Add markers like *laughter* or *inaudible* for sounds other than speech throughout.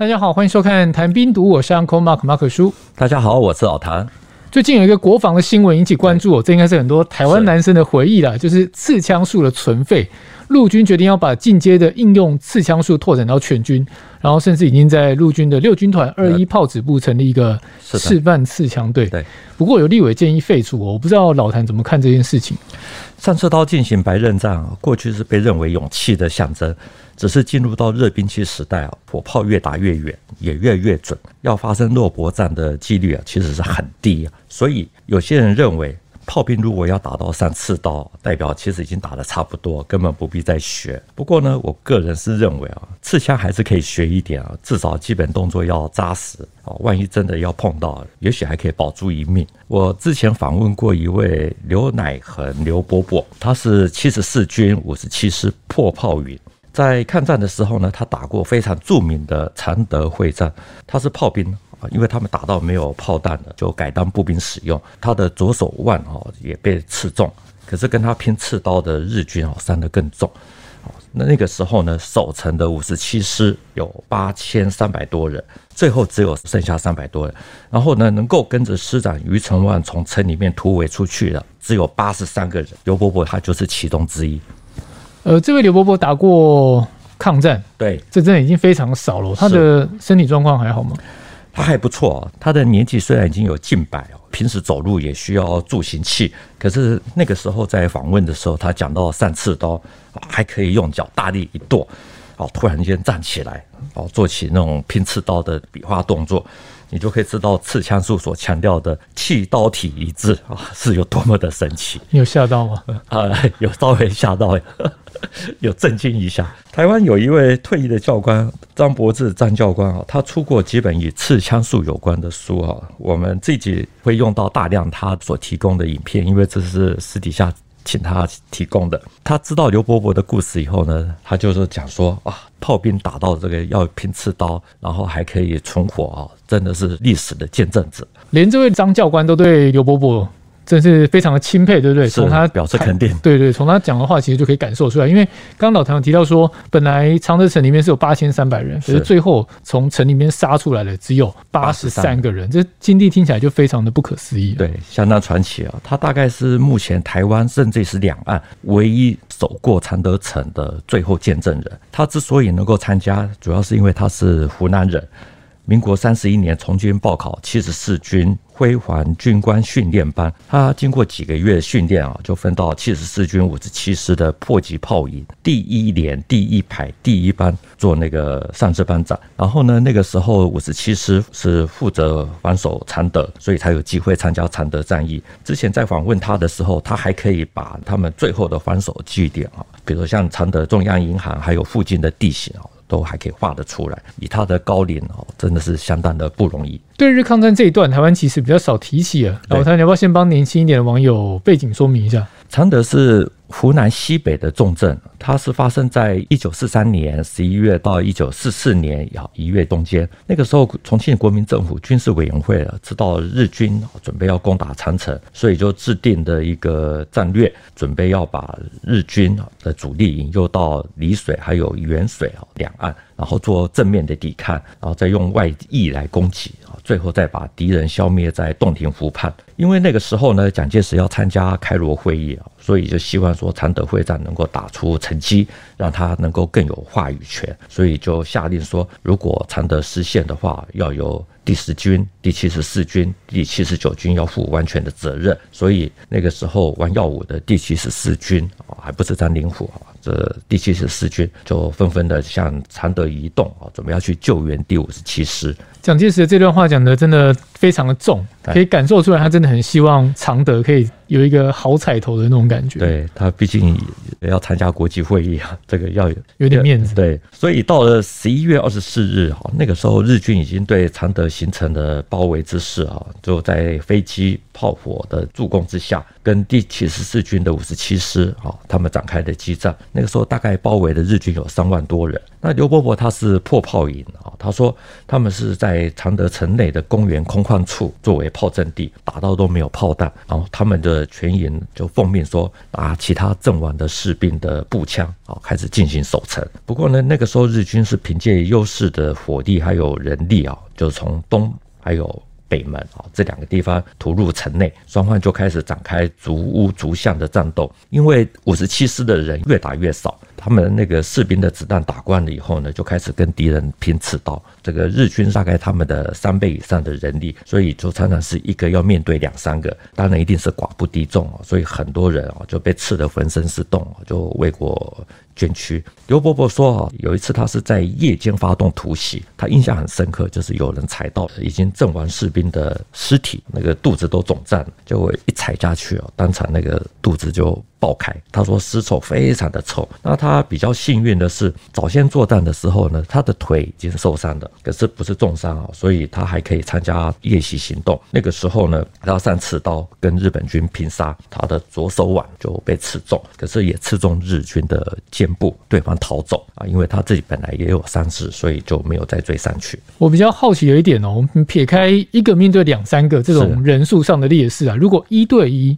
大家好，欢迎收看《谈兵读》，我是 Uncle Mark 马可叔。大家好，我是老谭。最近有一个国防的新闻引起关注，这应该是很多台湾男生的回忆了，就是刺枪术的存废。陆军决定要把进阶的应用刺枪术拓展到全军，然后甚至已经在陆军的六军团二一炮指部成立一个示范刺枪队。对，不过有立委建议废除，我不知道老谭怎么看这件事情。上刺刀进行白刃战，过去是被认为勇气的象征。只是进入到热兵器时代啊，火炮越打越远，也越越准，要发生肉搏战的几率啊，其实是很低啊。所以有些人认为，炮兵如果要打到上刺刀，代表其实已经打得差不多，根本不必再学。不过呢，我个人是认为啊，刺枪还是可以学一点啊，至少基本动作要扎实啊。万一真的要碰到，也许还可以保住一命。我之前访问过一位刘乃恒刘伯伯，他是七十四军五十七师破炮营。在抗战的时候呢，他打过非常著名的常德会战。他是炮兵啊，因为他们打到没有炮弹了，就改当步兵使用。他的左手腕啊也被刺中，可是跟他拼刺刀的日军啊伤得更重。那那个时候呢，守城的五十七师有八千三百多人，最后只有剩下三百多人。然后呢，能够跟着师长余承万从城里面突围出去的，只有八十三个人。刘伯伯他就是其中之一。呃，这位刘伯伯打过抗战，对，这真的已经非常少了。他的身体状况还好吗？他还不错，他的年纪虽然已经有近百哦，平时走路也需要助行器。可是那个时候在访问的时候，他讲到上刺刀还可以用脚大力一跺，哦，突然间站起来，哦，做起那种拼刺刀的比划动作。你就可以知道刺枪术所强调的气刀体一致啊，是有多么的神奇。你 *laughs* 有吓到吗？啊，有稍微吓到，*laughs* 有震惊一下。台湾有一位退役的教官张伯志张教官啊，他出过几本与刺枪术有关的书啊，我们自己会用到大量他所提供的影片，因为这是私底下。请他提供的。他知道刘伯伯的故事以后呢，他就是讲说啊，炮兵打到这个要拼刺刀，然后还可以存活啊，真的是历史的见证者。连这位张教官都对刘伯伯。真是非常的钦佩，对不对？从他表示肯定，对对，从他讲的话，其实就可以感受出来。因为刚刚老唐有提到说，本来常德城里面是有八千三百人，可是最后从城里面杀出来的只有八十三个人，这经历听起来就非常的不可思议。对，相当传奇啊！他大概是目前台湾甚至是两岸唯一走过常德城的最后见证人。他之所以能够参加，主要是因为他是湖南人。民国三十一年从军报考七十四军辉煌军官训练班，他经过几个月训练啊，就分到七十四军五十七师的迫击炮营第一连第一排第一班做那个上士班长。然后呢，那个时候五十七师是负责防守常德，所以才有机会参加常德战役。之前在访问他的时候，他还可以把他们最后的防守据点啊，比如像常德中央银行还有附近的地形啊。都还可以画得出来，以他的高龄哦，真的是相当的不容易。对日抗战这一段，台湾其实比较少提起啊。老谭，你要不要先帮年轻一点的网友背景说明一下？常德是湖南西北的重镇，它是发生在一九四三年十一月到一九四四年一月中间。那个时候，重庆国民政府军事委员会知道日军准备要攻打长城，所以就制定的一个战略，准备要把日军的主力引诱到丽水还有沅水啊两岸，然后做正面的抵抗，然后再用外溢来攻击啊，最后再把敌人消灭在洞庭湖畔。因为那个时候呢，蒋介石要参加开罗会议啊，所以就希望说常德会战能够打出成绩，让他能够更有话语权，所以就下令说，如果常德失陷的话，要由第十军、第七十四军、第七十九军要负完全的责任。所以那个时候玩耀武的第七十四军啊，还不是张灵甫啊，这第七十四军就纷纷的向常德移动啊，准备要去救援第五十七师。蒋介石的这段话讲的真的非常的重，可以感受出来，他真的很希望常德可以有一个好彩头的那种感觉。对，他毕竟也要参加国际会议啊，这个要有有点面子。对，所以到了十一月二十四日哈，那个时候日军已经对常德形成了包围之势啊，就在飞机炮火的助攻之下，跟第七十四军的五十七师啊，他们展开的激战。那个时候大概包围的日军有三万多人。那刘伯伯他是破炮营啊，他说他们是在。在常德城内的公园空旷处作为炮阵地，打到都没有炮弹。然后他们的全营就奉命说，拿其他阵亡的士兵的步枪啊，开始进行守城。不过呢，那个时候日军是凭借优势的火力还有人力啊，就从东还有。北门啊，这两个地方突入城内，双方就开始展开逐屋逐巷的战斗。因为五十七师的人越打越少，他们那个士兵的子弹打光了以后呢，就开始跟敌人拼刺刀。这个日军大概他们的三倍以上的人力，所以就常常是一个要面对两三个，当然一定是寡不敌众，所以很多人啊就被刺得浑身是洞，就为国捐躯。刘伯伯说啊，有一次他是在夜间发动突袭，他印象很深刻，就是有人踩到已经阵亡士兵的尸体，那个肚子都肿胀，就一踩下去啊，当场那个肚子就。爆开，他说尸臭非常的臭。那他比较幸运的是，早先作战的时候呢，他的腿已经受伤了，可是不是重伤啊，所以他还可以参加夜袭行动。那个时候呢，他上刺刀跟日本军拼杀，他的左手腕就被刺中，可是也刺中日军的肩部，对方逃走啊，因为他自己本来也有伤势，所以就没有再追上去。我比较好奇有一点哦，撇开一个面对两三个这种人数上的劣势啊，如果一对一。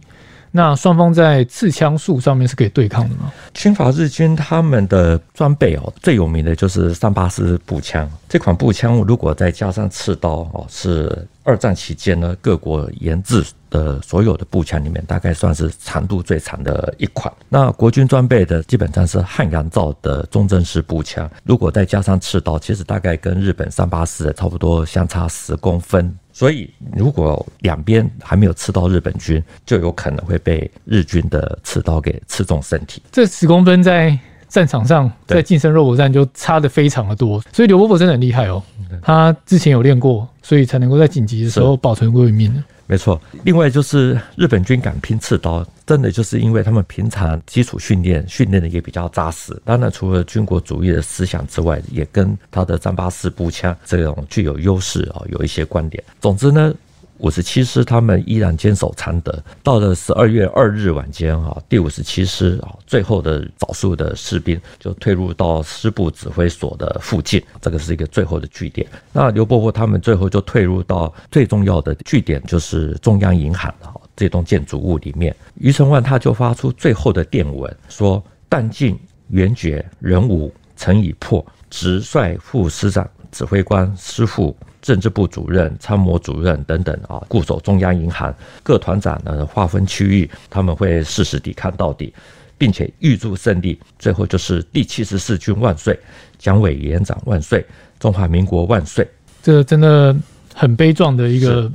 那双方在刺枪术上面是可以对抗的吗？侵华日军他们的装备哦，最有名的就是三八式步枪。这款步枪如果再加上刺刀哦，是二战期间呢各国研制的所有的步枪里面，大概算是长度最长的一款。那国军装备的基本上是汉阳造的中正式步枪，如果再加上刺刀，其实大概跟日本三八式差不多，相差十公分。所以，如果两边还没有刺到日本军，就有可能会被日军的刺刀给刺中身体。这十公分在战场上，在近身肉搏战就差的非常的多。所以刘伯伯真的很厉害哦，他之前有练过，所以才能够在紧急的时候保存过一命。没错，另外就是日本军敢拼刺刀，真的就是因为他们平常基础训练训练的也比较扎实。当然，除了军国主义的思想之外，也跟他的三八式步枪这种具有优势啊有一些关联。总之呢。五十七师他们依然坚守常德，到了十二月二日晚间啊，第五十七师啊最后的少数的士兵就退入到师部指挥所的附近，这个是一个最后的据点。那刘伯伯他们最后就退入到最重要的据点，就是中央银行啊这栋建筑物里面。余承万他就发出最后的电文，说：“弹尽援绝，人无，城已破，直率副师长、指挥官、师副。”政治部主任、参谋主任等等啊，固守中央银行，各团长呢划分区域，他们会誓死抵抗到底，并且预祝胜利。最后就是第七十四军万岁，蒋委员长万岁，中华民国万岁。这真的很悲壮的一个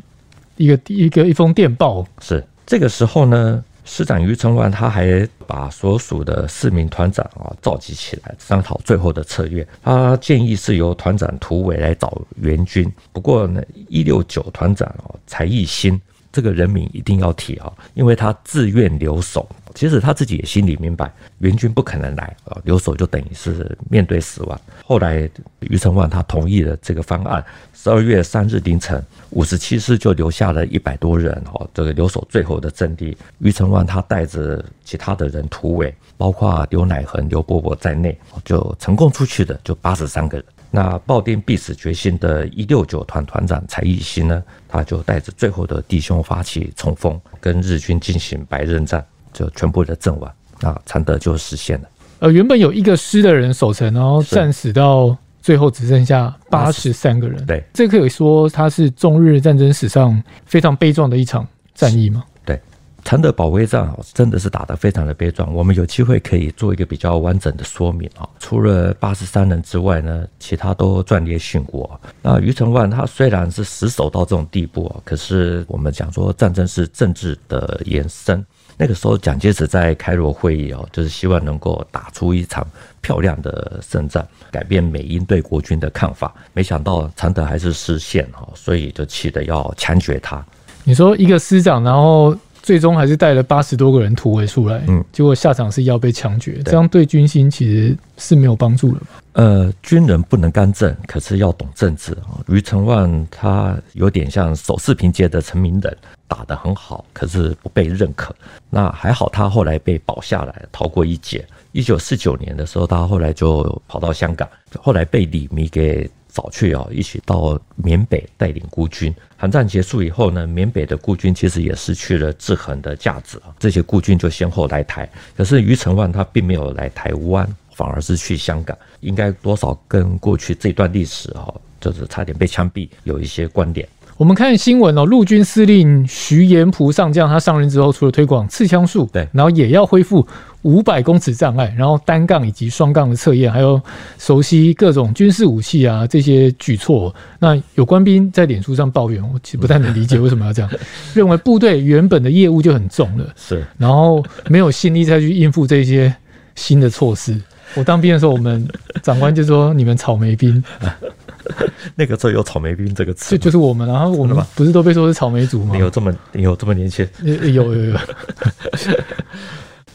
一个一个一封电报。是这个时候呢。师长余承万他还把所属的四名团长啊召集起来商讨最后的策略。他建议是由团长涂伟来找援军。不过呢，一六九团长啊柴义兴这个人名一定要提啊，因为他自愿留守。其实他自己也心里明白，援军不可能来啊，留守就等于是面对死亡。后来余承万他同意了这个方案。十二月三日凌晨，五十七师就留下了一百多人哦，这个留守最后的阵地。余承万他带着其他的人突围，包括刘乃恒、刘伯伯在内，就成功出去的就八十三个人。那抱定必死决心的一六九团团长柴义兴呢，他就带着最后的弟兄发起冲锋，跟日军进行白刃战。就全部的阵亡，那常德就实现了。呃，原本有一个师的人守城，然后战死到最后只剩下八十三个人。对，这可以说它是中日战争史上非常悲壮的一场战役吗？对，常德保卫战啊真的是打得非常的悲壮。我们有机会可以做一个比较完整的说明啊。除了八十三人之外呢，其他都壮烈殉国。那余承万他虽然是死守到这种地步，可是我们讲说战争是政治的延伸。那个时候，蒋介石在开罗会议哦，就是希望能够打出一场漂亮的胜仗，改变美英对国军的看法。没想到常德还是失陷哈，所以就气得要枪决他。你说一个师长，然后最终还是带了八十多个人突围出来，嗯，结果下场是要被枪决，这样对军心其实是没有帮助的。呃，军人不能干政，可是要懂政治啊。余承万他有点像守四平街的陈明仁。打得很好，可是不被认可。那还好，他后来被保下来，逃过一劫。一九四九年的时候，他后来就跑到香港，后来被李弥给早去啊，一起到缅北带领孤军。韩战结束以后呢，缅北的孤军其实也失去了制衡的价值啊。这些孤军就先后来台，可是余承万他并没有来台湾，反而是去香港，应该多少跟过去这段历史啊，就是差点被枪毙有一些关联。我们看新闻哦，陆军司令徐延璞上将，他上任之后，除了推广刺枪术，对，然后也要恢复五百公尺障碍，然后单杠以及双杠的测验，还有熟悉各种军事武器啊这些举措。那有官兵在脸书上抱怨，我其实不太能理解为什么要这样，认为部队原本的业务就很重了，是，然后没有心力再去应付这些新的措施。我当兵的时候，我们长官就说：“你们草莓兵。*laughs* ”那个时候有“草莓兵”这个词，就就是我们，然后我们不是都被说是草莓族吗？你有这么你有这么年轻？有有有。*laughs*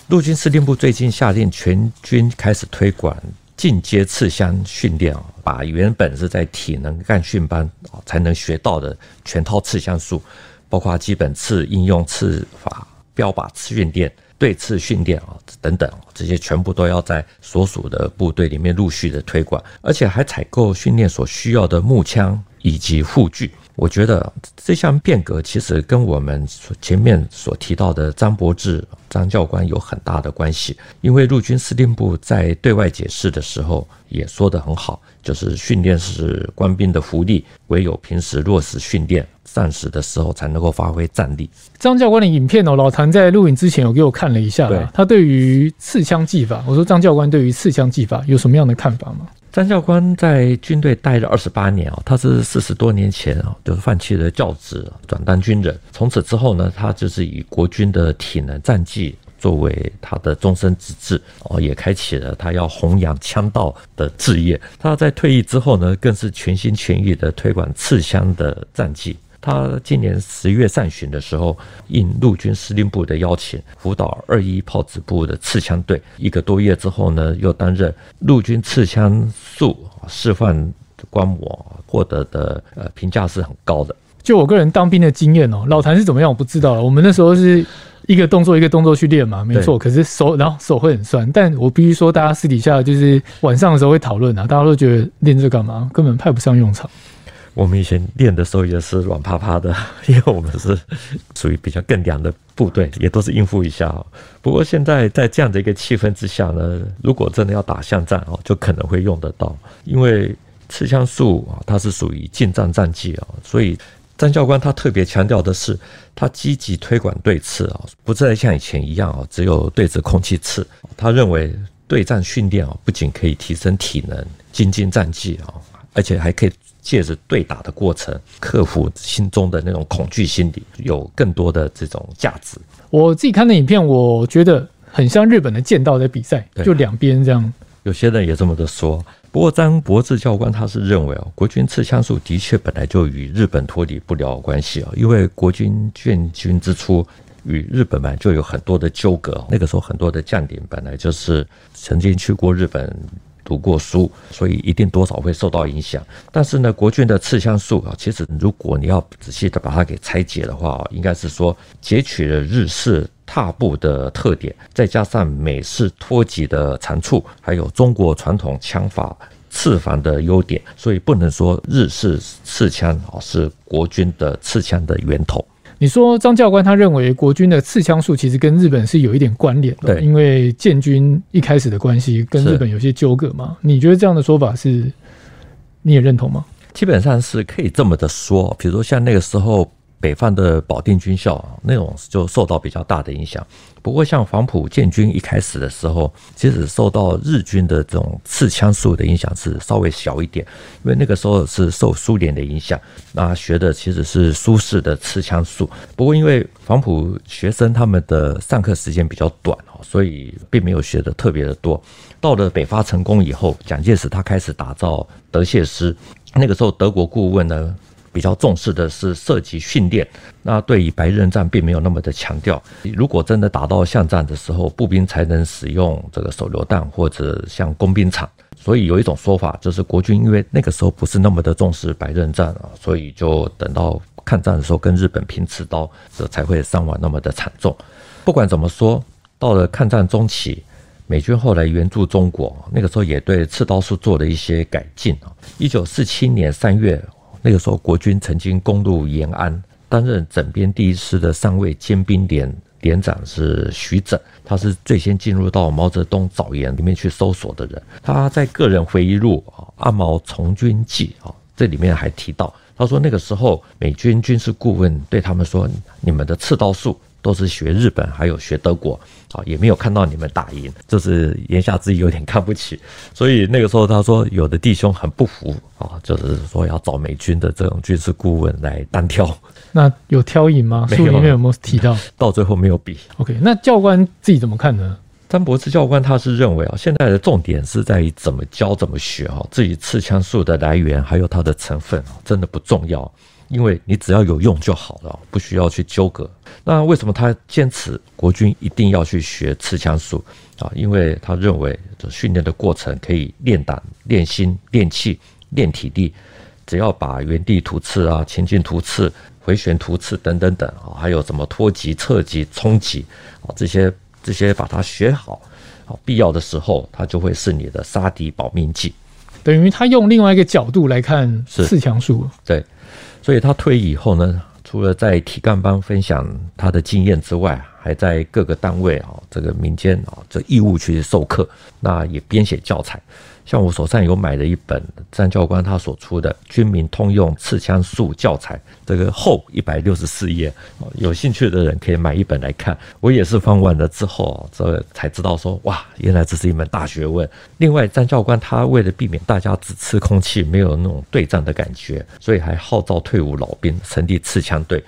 陆军司令部最近下令全军开始推广进阶刺枪训练啊，把原本是在体能干训班才能学到的全套刺枪术，包括基本刺、应用刺法、标靶刺训练。对刺训练啊，等等，这些全部都要在所属的部队里面陆续的推广，而且还采购训练所需要的木枪以及护具。我觉得这项变革其实跟我们前面所提到的张柏志张教官有很大的关系，因为陆军司令部在对外解释的时候也说得很好，就是训练是官兵的福利，唯有平时落实训练，战时的时候才能够发挥战力。张教官的影片哦，老谭在录影之前有给我看了一下，对他对于刺枪技法，我说张教官对于刺枪技法有什么样的看法吗？张教官在军队待了二十八年哦，他是四十多年前哦，就是放弃了教职，转当军人。从此之后呢，他就是以国军的体能战绩作为他的终身职志哦，也开启了他要弘扬枪道的志业。他在退役之后呢，更是全心全意的推广刺枪的战绩。他今年十月上旬的时候，应陆军司令部的邀请，辅导二一炮子部的刺枪队。一个多月之后呢，又担任陆军刺枪术示范观摩，获得的呃评价是很高的。就我个人当兵的经验哦，老谭是怎么样我不知道了。我们那时候是一个动作一个动作去练嘛，没错。可是手然后手会很酸，但我必须说，大家私底下就是晚上的时候会讨论啊，大家都觉得练这干嘛，根本派不上用场。我们以前练的时候也是软趴趴的，*laughs* 因为我们是属于比较更凉的部队，也都是应付一下。不过现在在这样的一个气氛之下呢，如果真的要打巷战哦，就可能会用得到。因为刺枪术啊，它是属于近战战技啊，所以张教官他特别强调的是，他积极推广对刺啊，不再像以前一样啊，只有对着空气刺。他认为对战训练啊，不仅可以提升体能、精进战技啊，而且还可以。借着对打的过程，克服心中的那种恐惧心理，有更多的这种价值。我自己看的影片，我觉得很像日本的剑道的比赛，就两边这样。有些人也这么的说。不过张柏志教官他是认为哦，国军刺枪术的确本来就与日本脱离不了关系啊，因为国军建军之初与日本嘛就有很多的纠葛，那个时候很多的将领本来就是曾经去过日本。读过书，所以一定多少会受到影响。但是呢，国军的刺枪术啊，其实如果你要仔细的把它给拆解的话啊，应该是说截取了日式踏步的特点，再加上美式拖击的长处，还有中国传统枪法刺防的优点，所以不能说日式刺枪啊是国军的刺枪的源头。你说张教官他认为国军的刺枪术其实跟日本是有一点关联的，对，因为建军一开始的关系跟日本有些纠葛嘛。你觉得这样的说法是你也认同吗？基本上是可以这么的说，比如说像那个时候。北方的保定军校啊，那种就受到比较大的影响。不过，像黄埔建军一开始的时候，其实受到日军的这种刺枪术的影响是稍微小一点，因为那个时候是受苏联的影响，那学的其实是苏式的刺枪术。不过，因为黄埔学生他们的上课时间比较短哦，所以并没有学的特别的多。到了北伐成功以后，蒋介石他开始打造德械师，那个时候德国顾问呢，比较重视的是射击训练，那对于白刃战并没有那么的强调。如果真的打到巷战的时候，步兵才能使用这个手榴弹或者像工兵铲。所以有一种说法就是，国军因为那个时候不是那么的重视白刃战啊，所以就等到抗战的时候跟日本拼刺刀，这才会伤亡那么的惨重。不管怎么说，到了抗战中期，美军后来援助中国，那个时候也对刺刀术做了一些改进啊。一九四七年三月，那个时候国军曾经攻入延安，担任整编第一师的上尉兼兵连连长是徐整，他是最先进入到毛泽东早园里面去搜索的人。他在个人回忆录《阿毛从军记》啊，这里面还提到，他说那个时候美军军事顾问对他们说：“你们的刺刀术。”都是学日本，还有学德国，啊，也没有看到你们打赢，就是言下之意有点看不起。所以那个时候他说，有的弟兄很不服啊，就是说要找美军的这种军事顾问来单挑。那有挑赢吗？书里面有没有提到？*laughs* 到最后没有比。OK，那教官自己怎么看呢？詹博士教官他是认为啊，现在的重点是在于怎么教怎么学啊，至于刺枪术的来源还有它的成分真的不重要。因为你只要有用就好了，不需要去纠葛。那为什么他坚持国军一定要去学刺枪术啊？因为他认为这训练的过程可以练胆、练心、练气、练体力。只要把原地突刺啊、前进突刺、回旋突刺等等等啊，还有什么脱击、侧击、冲击啊，这些这些把它学好啊，必要的时候它就会是你的杀敌保命剂。等于他用另外一个角度来看刺枪术，对。所以他退役以后呢，除了在体干班分享他的经验之外，还在各个单位啊，这个民间啊，这义务去授课，那也编写教材。像我手上有买的一本詹教官他所出的《军民通用刺枪术教材》，这个厚一百六十四页，有兴趣的人可以买一本来看。我也是翻完了之后，这才知道说，哇，原来这是一门大学问。另外，詹教官他为了避免大家只吃空气，没有那种对战的感觉，所以还号召退伍老兵成立刺枪队，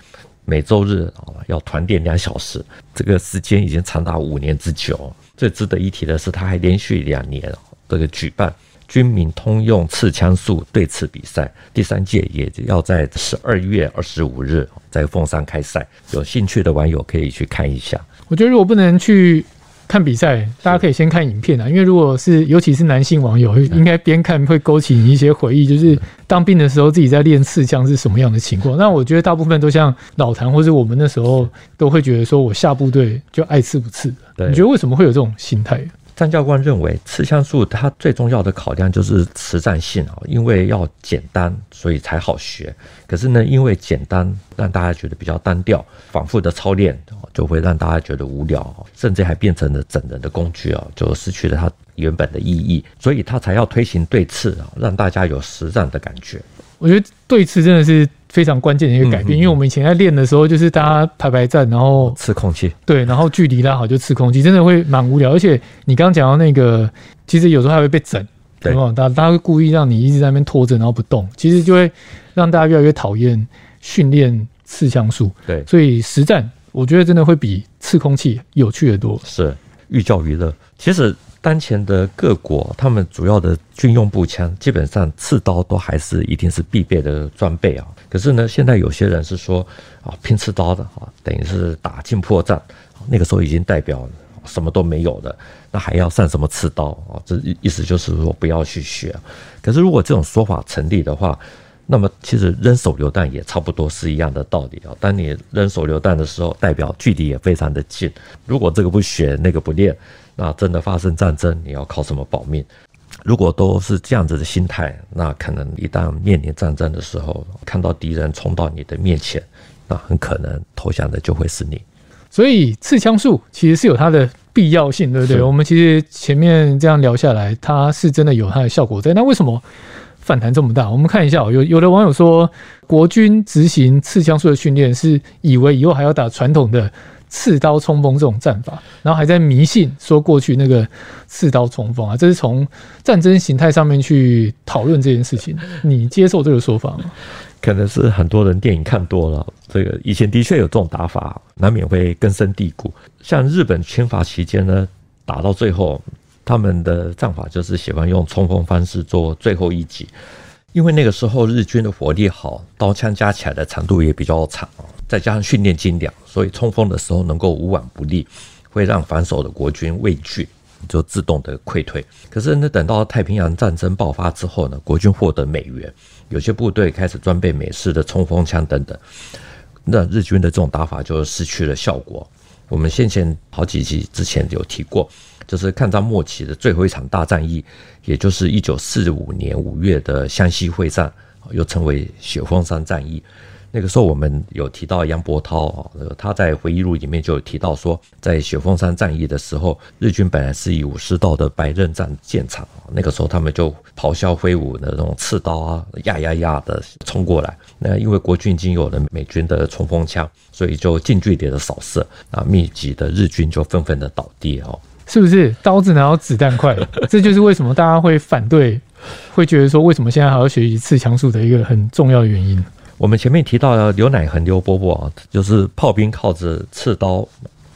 每周日啊要团练两小时，这个时间已经长达五年之久。最值得一提的是，他还连续两年。这个举办军民通用刺枪术对刺比赛，第三届也要在十二月二十五日在凤山开赛，有兴趣的网友可以去看一下。我觉得如果不能去看比赛，大家可以先看影片啊，因为如果是尤其是男性网友，应该边看会勾起你一些回忆，就是当兵的时候自己在练刺枪是什么样的情况。那我觉得大部分都像老谭或者我们那时候都会觉得说，我下部队就爱刺不刺。你觉得为什么会有这种心态？詹教官认为，刺枪术它最重要的考量就是实战性啊，因为要简单，所以才好学。可是呢，因为简单，让大家觉得比较单调，反复的操练就会让大家觉得无聊，甚至还变成了整人的工具啊，就失去了它原本的意义。所以他才要推行对刺啊，让大家有实战的感觉。我觉得对刺真的是。非常关键的一个改变，因为我们以前在练的时候，就是大家排排站，然后刺空气，对，然后距离拉好就刺空气，真的会蛮无聊。而且你刚刚讲到那个，其实有时候还会被整，对吧？大大家会故意让你一直在那边拖着，然后不动，其实就会让大家越来越讨厌训练刺枪术。对，所以实战我觉得真的会比刺空气有趣的多。是寓教于乐，其实。当前的各国，他们主要的军用步枪，基本上刺刀都还是一定是必备的装备啊。可是呢，现在有些人是说啊，拼刺刀的啊，等于是打进迫战，那个时候已经代表什么都没有了，那还要上什么刺刀啊？这意思就是说不要去学。可是如果这种说法成立的话，那么其实扔手榴弹也差不多是一样的道理啊。当你扔手榴弹的时候，代表距离也非常的近。如果这个不学，那个不练。那真的发生战争，你要靠什么保命？如果都是这样子的心态，那可能一旦面临战争的时候，看到敌人冲到你的面前，那很可能投降的就会是你。所以刺枪术其实是有它的必要性，对不对？我们其实前面这样聊下来，它是真的有它的效果在。那为什么反弹这么大？我们看一下，有有的网友说，国军执行刺枪术的训练是以为以后还要打传统的。刺刀冲锋这种战法，然后还在迷信说过去那个刺刀冲锋啊，这是从战争形态上面去讨论这件事情。*laughs* 你接受这个说法吗？可能是很多人电影看多了，这个以前的确有这种打法，难免会根深蒂固。像日本侵华期间呢，打到最后，他们的战法就是喜欢用冲锋方式做最后一击，因为那个时候日军的火力好，刀枪加起来的长度也比较长。再加上训练精良，所以冲锋的时候能够无往不利，会让防守的国军畏惧，就自动的溃退。可是呢，等到太平洋战争爆发之后呢，国军获得美元，有些部队开始装备美式的冲锋枪等等，那日军的这种打法就失去了效果。我们先前好几集之前有提过，就是抗战末期的最后一场大战役，也就是一九四五年五月的湘西会战，又称为雪峰山战役。那个时候我们有提到杨伯涛啊，他在回忆录里面就有提到说，在雪峰山战役的时候，日军本来是以武士道的白刃战见长，那个时候他们就咆哮挥舞的那种刺刀啊，呀呀呀的冲过来。那因为国军已经有了美军的冲锋枪，所以就近距离的扫射啊，密集的日军就纷纷的倒地哦。是不是刀子哪有子弹快？这就是为什么大家会反对，会觉得说为什么现在还要学习刺枪术的一个很重要的原因。我们前面提到的刘乃恒、刘伯伯啊，就是炮兵靠着刺刀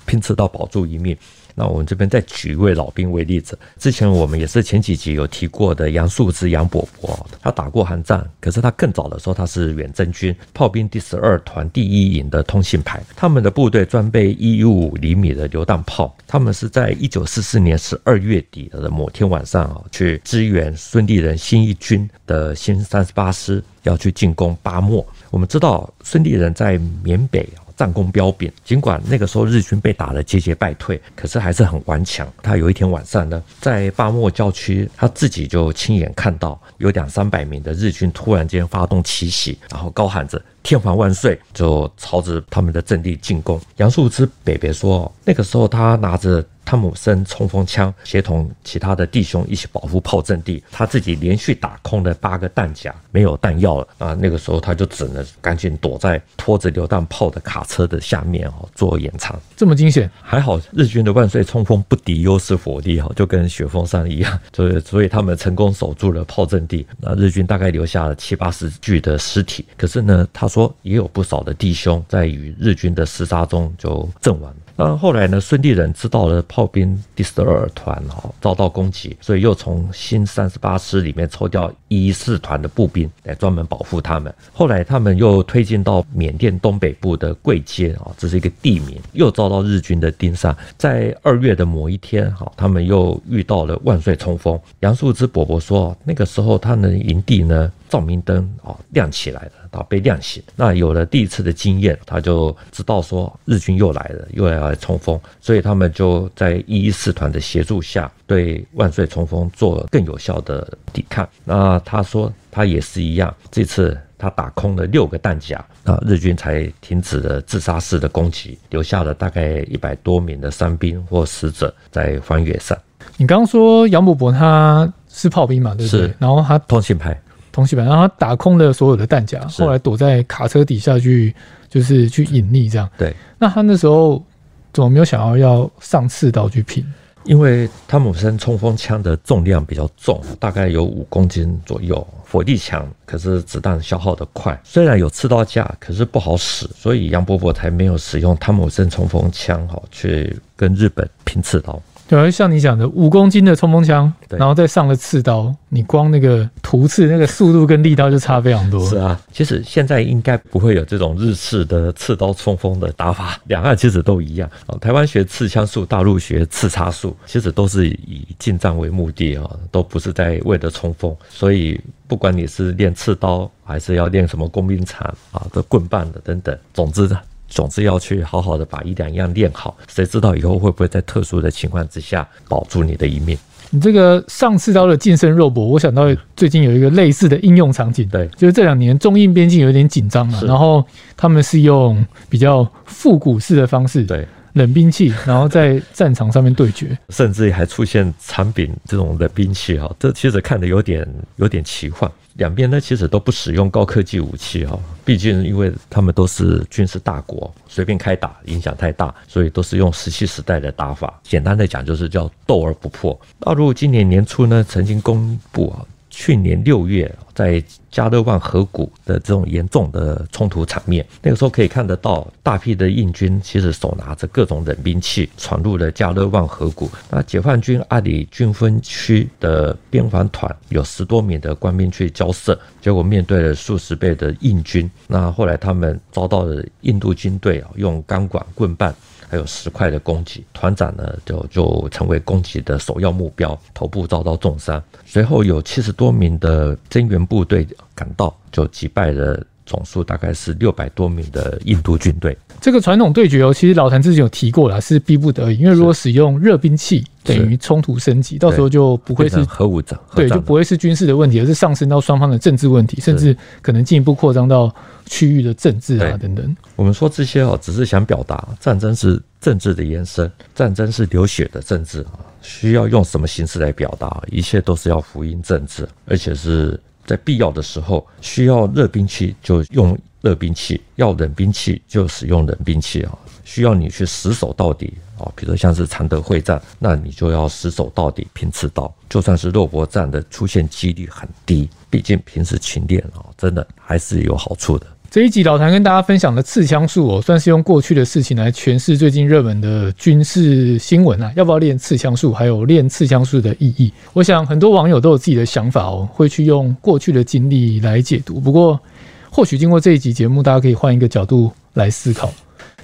拼刺刀保住一命。那我们这边再举一位老兵为例子，之前我们也是前几集有提过的杨素之、杨伯伯，他打过韩战，可是他更早的时候他是远征军炮兵第十二团第一营的通信排，他们的部队装备一五厘米的榴弹炮，他们是在一九四四年十二月底的某天晚上啊，去支援孙立人新一军的新三十八师要去进攻八莫。我们知道孙立人在缅北战功彪炳，尽管那个时候日军被打得节节败退，可是还是很顽强。他有一天晚上呢，在巴莫郊区，他自己就亲眼看到有两三百名的日军突然间发动奇袭，然后高喊着“天皇万岁”，就朝着他们的阵地进攻。杨树之北北说，那个时候他拿着。汤姆森冲锋枪协同其他的弟兄一起保护炮阵地，他自己连续打空了八个弹夹，没有弹药了啊！那个时候他就只能赶紧躲在拖着榴弹炮的卡车的下面哦，做掩藏。这么惊险，还好日军的万岁冲锋不敌优势火力哈，就跟雪峰山一样，*laughs* 所以所以他们成功守住了炮阵地。那日军大概留下了七八十具的尸体，可是呢，他说也有不少的弟兄在与日军的厮杀中就阵亡。那后来呢，孙立人知道了炮兵第十二团哈遭到攻击，所以又从新三十八师里面抽调一四团的步兵来专门保护他们。后来他们又推进到缅甸东北部的贵街啊，这是一个地名，又遭到日军的盯上。在二月的某一天哈，他们又遇到了万岁冲锋。杨树之伯伯说，那个时候他们营地呢，照明灯啊亮起来了。到被亮醒，那有了第一次的经验，他就知道说日军又来了，又要来冲锋，所以他们就在一一四团的协助下，对万岁冲锋做更有效的抵抗。那他说他也是一样，这次他打空了六个弹夹，那日军才停止了自杀式的攻击，留下了大概一百多名的伤兵或死者在荒野上。你刚刚说杨伯伯他是炮兵嘛，对不对？然后他通信排。东西板，然后他打空了所有的弹夹，后来躲在卡车底下去，就是去隐匿这样。对，那他那时候怎么没有想要要上刺刀去拼？因为汤姆森冲锋枪的重量比较重，大概有五公斤左右，火力强，可是子弹消耗的快。虽然有刺刀架，可是不好使，所以杨伯伯才没有使用汤姆森冲锋枪哈，去跟日本拼刺刀。对，像你讲的五公斤的冲锋枪，然后再上了刺刀，你光那个突刺那个速度跟力道就差非常多。是啊，其实现在应该不会有这种日式的刺刀冲锋的打法，两岸其实都一样啊。台湾学刺枪术，大陆学刺插术，其实都是以近战为目的啊，都不是在为了冲锋。所以不管你是练刺刀，还是要练什么工兵铲啊的棍棒的等等，总之的。总之要去好好的把一两样练好，谁知道以后会不会在特殊的情况之下保住你的一命？你这个上刺刀的近身肉搏，我想到最近有一个类似的应用场景，对，就是这两年中印边境有点紧张嘛，然后他们是用比较复古式的方式，对，冷兵器，然后在战场上面对决，甚至还出现长柄这种冷兵器哈，这其实看得有点有点奇幻。两边呢，其实都不使用高科技武器哈，毕竟因为他们都是军事大国，随便开打影响太大，所以都是用石器时代的打法。简单的讲，就是叫斗而不破。大陆今年年初呢，曾经公布啊。去年六月，在加勒万河谷的这种严重的冲突场面，那个时候可以看得到大批的印军其实手拿着各种冷兵器闯入了加勒万河谷。那解放军阿里军分区的边防团有十多名的官兵去交涉，结果面对了数十倍的印军。那后来他们遭到了印度军队啊用钢管、棍棒。还有石块的攻击，团长呢就就成为攻击的首要目标，头部遭到重伤。随后有七十多名的增援部队赶到，就击败了总数大概是六百多名的印度军队。这个传统对决哦，其实老谭之前有提过了，是逼不得已，因为如果使用热兵器，等于冲突升级，到时候就不会是核武战，对，就不会是军事的问题，而是上升到双方的政治问题，甚至可能进一步扩张到区域的政治啊等等。我们说这些哦，只是想表达战争是政治的延伸，战争是流血的政治啊，需要用什么形式来表达，一切都是要福音政治，而且是在必要的时候需要热兵器就用。热兵器要冷兵器就使用冷兵器啊，需要你去死守到底啊。比如像是常德会战，那你就要死守到底，拼刺刀。就算是肉搏战的出现几率很低，毕竟平时勤练啊，真的还是有好处的。这一集老谭跟大家分享的刺枪术哦，算是用过去的事情来诠释最近热门的军事新闻啊。要不要练刺枪术？还有练刺枪术的意义？我想很多网友都有自己的想法哦，会去用过去的经历来解读。不过。或许经过这一集节目，大家可以换一个角度来思考。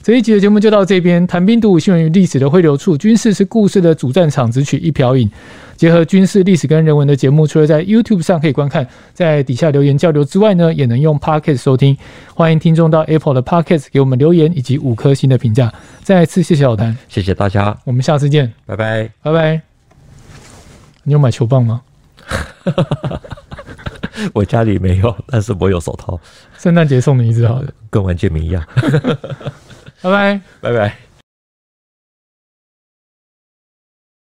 这一集的节目就到这边。谈兵读武，新闻与历史的汇流处，军事是故事的主战场，只取一瓢饮。结合军事、历史跟人文的节目，除了在 YouTube 上可以观看，在底下留言交流之外呢，也能用 Podcast 收听。欢迎听众到 Apple 的 Podcast 给我们留言以及五颗星的评价。再次谢谢老谭，谢谢大家，我们下次见，拜拜，拜拜。你有买球棒吗？*laughs* 我家里没有，但是我有手套。圣诞节送你一只好了，跟玩健美一样。*laughs* 拜拜，拜拜。